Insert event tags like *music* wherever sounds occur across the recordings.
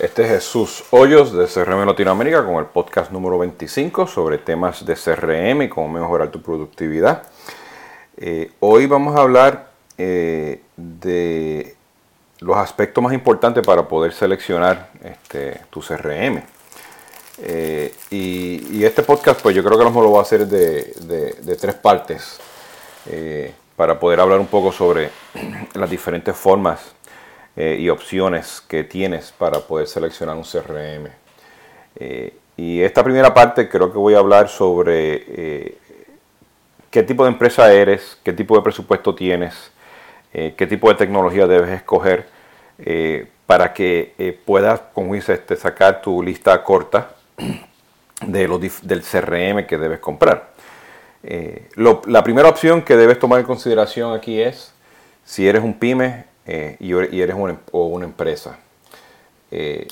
Este es Jesús Hoyos de CRM Latinoamérica con el podcast número 25 sobre temas de CRM y cómo mejorar tu productividad. Eh, hoy vamos a hablar eh, de los aspectos más importantes para poder seleccionar este, tu CRM. Eh, y, este podcast, pues yo creo que lo voy a hacer de, tres partes para poder hablar un poco sobre *clears throat* las diferentes formas eh, y opciones que tienes para poder seleccionar un CRM. Eh, y esta primera parte creo que voy a hablar sobre eh, qué tipo de empresa eres, qué tipo de presupuesto tienes, qué tipo de tecnología debes escoger para que puedas, como dice, este, sacar tu lista corta *clears throat* de los, del CRM que debes comprar. la primera opción que debes tomar en consideración aquí es si eres un pyme eh, y, eres una, em, o una empresa. Eh,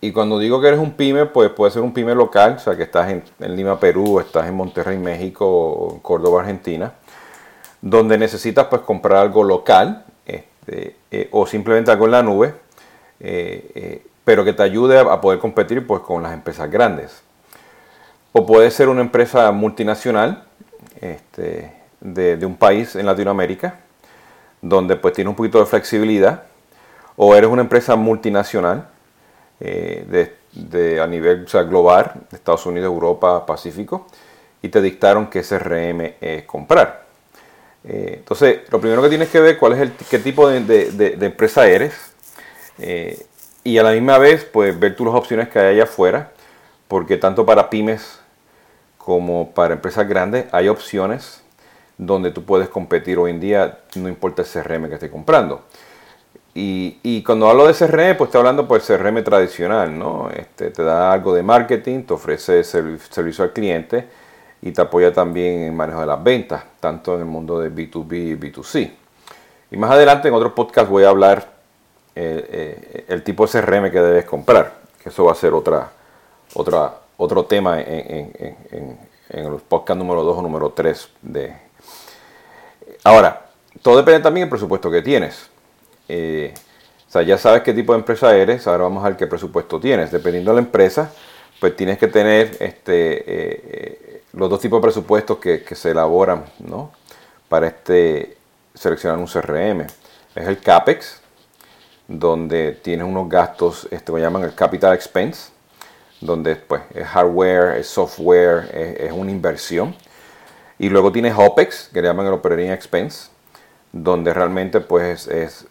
y cuando digo que eres un pyme, pues puede ser un pyme local, o sea, que estás en, Lima, Perú, estás en Monterrey, México, o en Córdoba, Argentina, donde necesitas pues comprar algo local este, eh, o simplemente algo en la nube, pero que te ayude a, poder competir pues con las empresas grandes. O puede ser una empresa multinacional este, de un país en Latinoamérica, donde pues tienes un poquito de flexibilidad, o eres una empresa multinacional eh, de, a nivel global, Estados Unidos, Europa, Pacífico, y te dictaron qué CRM es comprar. Eh, entonces, lo primero que tienes que ver cuál es el qué tipo de, empresa eres eh, y a la misma vez, pues ver tú las opciones que hay allá afuera, porque tanto para pymes como para empresas grandes hay opciones donde tú puedes competir hoy en día, no importa el CRM que estés comprando. Y, cuando hablo de CRM, pues estoy hablando por el CRM tradicional, ¿no? Este, te da algo de marketing, te ofrece servicio al cliente y te apoya también en el manejo de las ventas, tanto en el mundo de B2B y B2C. Y más adelante en otro podcast voy a hablar eh, eh, el tipo de CRM que debes comprar, que eso va a ser otra, otra, otro tema en, en el podcast número 2 o número 3 de, Ahora, todo depende también del presupuesto que tienes. Eh, o sea, ya sabes qué tipo de empresa eres, ahora vamos a ver qué presupuesto tienes. Dependiendo de la empresa, pues tienes que tener este, eh, los dos tipos de presupuestos que, se elaboran para este, seleccionar un CRM. Es el CAPEX, donde tienes unos gastos, este, lo llaman el Capital Expense, donde pues, es hardware, es software, es una inversión. Y luego tienes OPEX, que le llaman el Operating Expense, donde realmente pues es,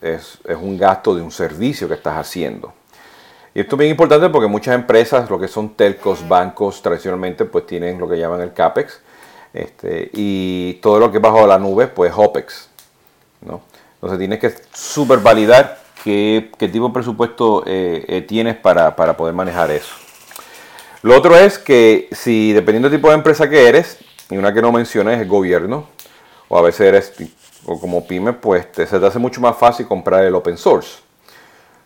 un gasto de un servicio que estás haciendo. Y esto es bien importante porque muchas empresas, lo que son telcos, bancos, tradicionalmente pues tienen lo que llaman el CAPEX. Este, y todo lo que es bajo la nube pues OPEX. ¿no? Entonces tienes que super validar qué, tipo de presupuesto eh, eh, tienes para, para poder manejar eso. Lo otro es que si dependiendo del tipo de empresa que eres, y una que no mencioné es el gobierno, o a veces eres, o como pyme, pues se te hace mucho más fácil comprar el open source.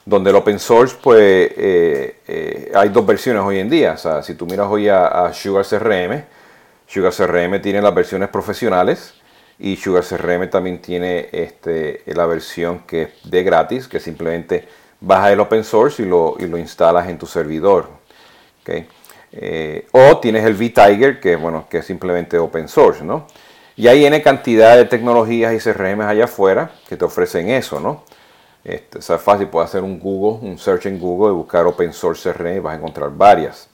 Donde el open source, pues eh, eh, hay dos versiones hoy en día. O sea, si tú miras hoy a, Sugar CRM, Sugar CRM tiene las versiones profesionales y Sugar CRM también tiene este, la versión que es de gratis, que simplemente baja el open source y lo, y lo instalas en tu servidor. ¿okay? Eh, o tienes el V-Tiger, que, bueno, que es simplemente open source, ¿no? Y hay N cantidad de tecnologías y CRM allá afuera que te ofrecen eso, ¿no? Este, es fácil, puedes hacer un Google, un search en Google y buscar open source CRM y vas a encontrar varias.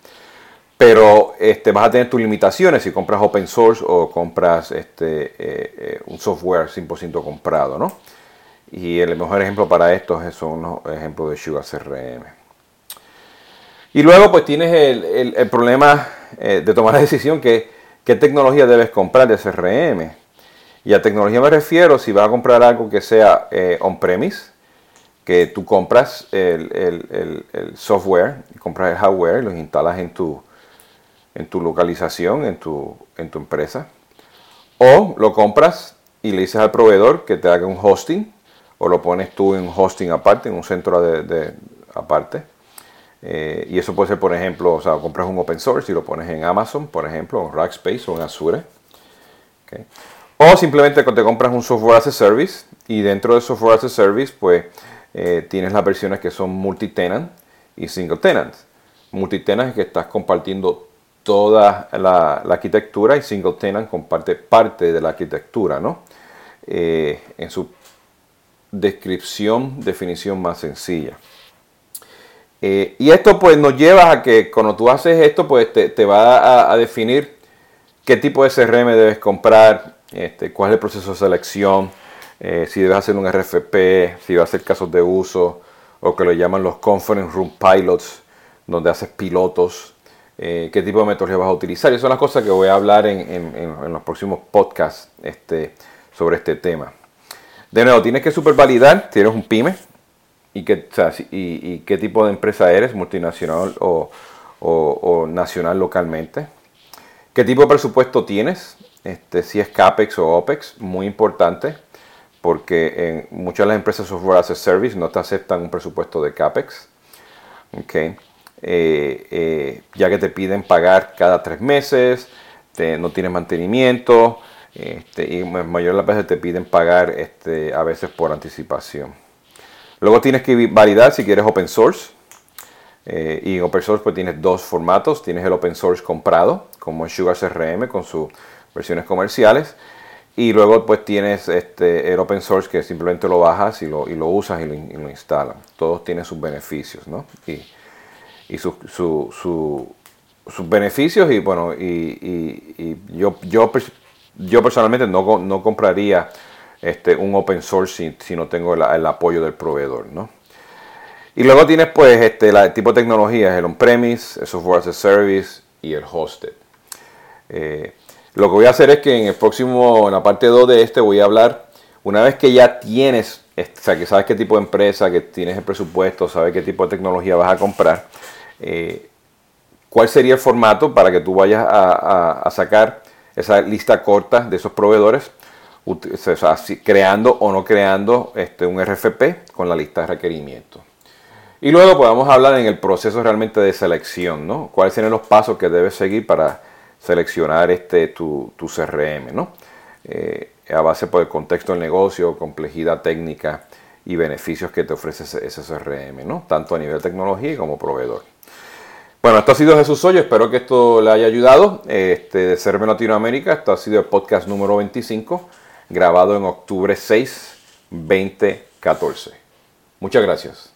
Pero este, vas a tener tus limitaciones si compras open source o compras este, eh, eh, un software 100% comprado, ¿no? Y el mejor ejemplo para esto son los ejemplos de Sugar CRM. Y luego pues tienes el, problema eh, de tomar la decisión que qué tecnología debes comprar de CRM. Y a tecnología me refiero si vas a comprar algo que sea eh, on-premise, que tú compras el, software, compras el hardware y los instalas en tu, en tu localización, en tu, en tu empresa. O lo compras y le dices al proveedor que te haga un hosting, o lo pones tú en un hosting aparte, en un centro de aparte. Eh, y eso puede ser, por ejemplo, o sea, compras un open source y lo pones en Amazon, por ejemplo, en Rackspace o en Azure. O simplemente te compras un software as a service y dentro de software as a service, pues eh, tienes las versiones que son multi-tenant y single tenant. Multitenant es que estás compartiendo toda la, arquitectura y single tenant comparte parte de la arquitectura, ¿no? Eh, en su descripción, definición más sencilla. Eh, y esto pues nos lleva a que cuando tú haces esto pues te, va a, definir qué tipo de CRM debes comprar, este, cuál es el proceso de selección, eh, si debes hacer un RFP, si vas a hacer casos de uso o que lo llaman los Conference Room Pilots, donde haces pilotos, eh, qué tipo de metodología vas a utilizar. Y son las cosas que voy a hablar en, los próximos podcasts este, sobre este tema. De nuevo, tienes que supervalidar, tienes un pyme, y qué, y, qué tipo de empresa eres, multinacional o, nacional localmente. ¿Qué tipo de presupuesto tienes? Este, si es CAPEX o OPEX, muy importante, porque en muchas de las empresas software as a service no te aceptan un presupuesto de CAPEX. Okay. Eh, eh, ya que te piden pagar cada tres meses, no tienes mantenimiento, este, y mayor las veces te piden pagar este, a veces por anticipación. Luego tienes que validar si quieres open source. Eh, y en open source pues tienes dos formatos. Tienes el open source comprado, como Sugar CRM con sus versiones comerciales. Y luego pues tienes este, el open source que simplemente lo bajas y lo, y usas y lo, y instalas. Todos tienen sus beneficios, ¿no? Y, y sus beneficios y bueno, y, yo, yo, yo personalmente no, no compraría este, un open source si, no tengo el, apoyo del proveedor, ¿no? Y luego tienes pues este, el tipo de tecnologías, el on-premise, el software as a service y el hosted. Eh, lo que voy a hacer es que en el próximo, en la parte 2 de este voy a hablar, una vez que ya tienes, o sea, que sabes qué tipo de empresa, que tienes el presupuesto, sabes qué tipo de tecnología vas a comprar, eh, cuál sería el formato para que tú vayas a sacar esa lista corta de esos proveedores creando o no creando este, un RFP con la lista de requerimientos. Y luego podemos hablar en el proceso realmente de selección, ¿no? ¿Cuáles serían los pasos que debes seguir para seleccionar este, tu, CRM, ¿no? Eh, a base por el contexto del negocio, complejidad técnica y beneficios que te ofrece ese, CRM, ¿no? Tanto a nivel tecnología como proveedor. Bueno, esto ha sido Jesús Hoyo, espero que esto le haya ayudado. Este, de CRM Latinoamérica, esto ha sido el podcast número 25 grabado en octubre 6, 2014. Muchas gracias.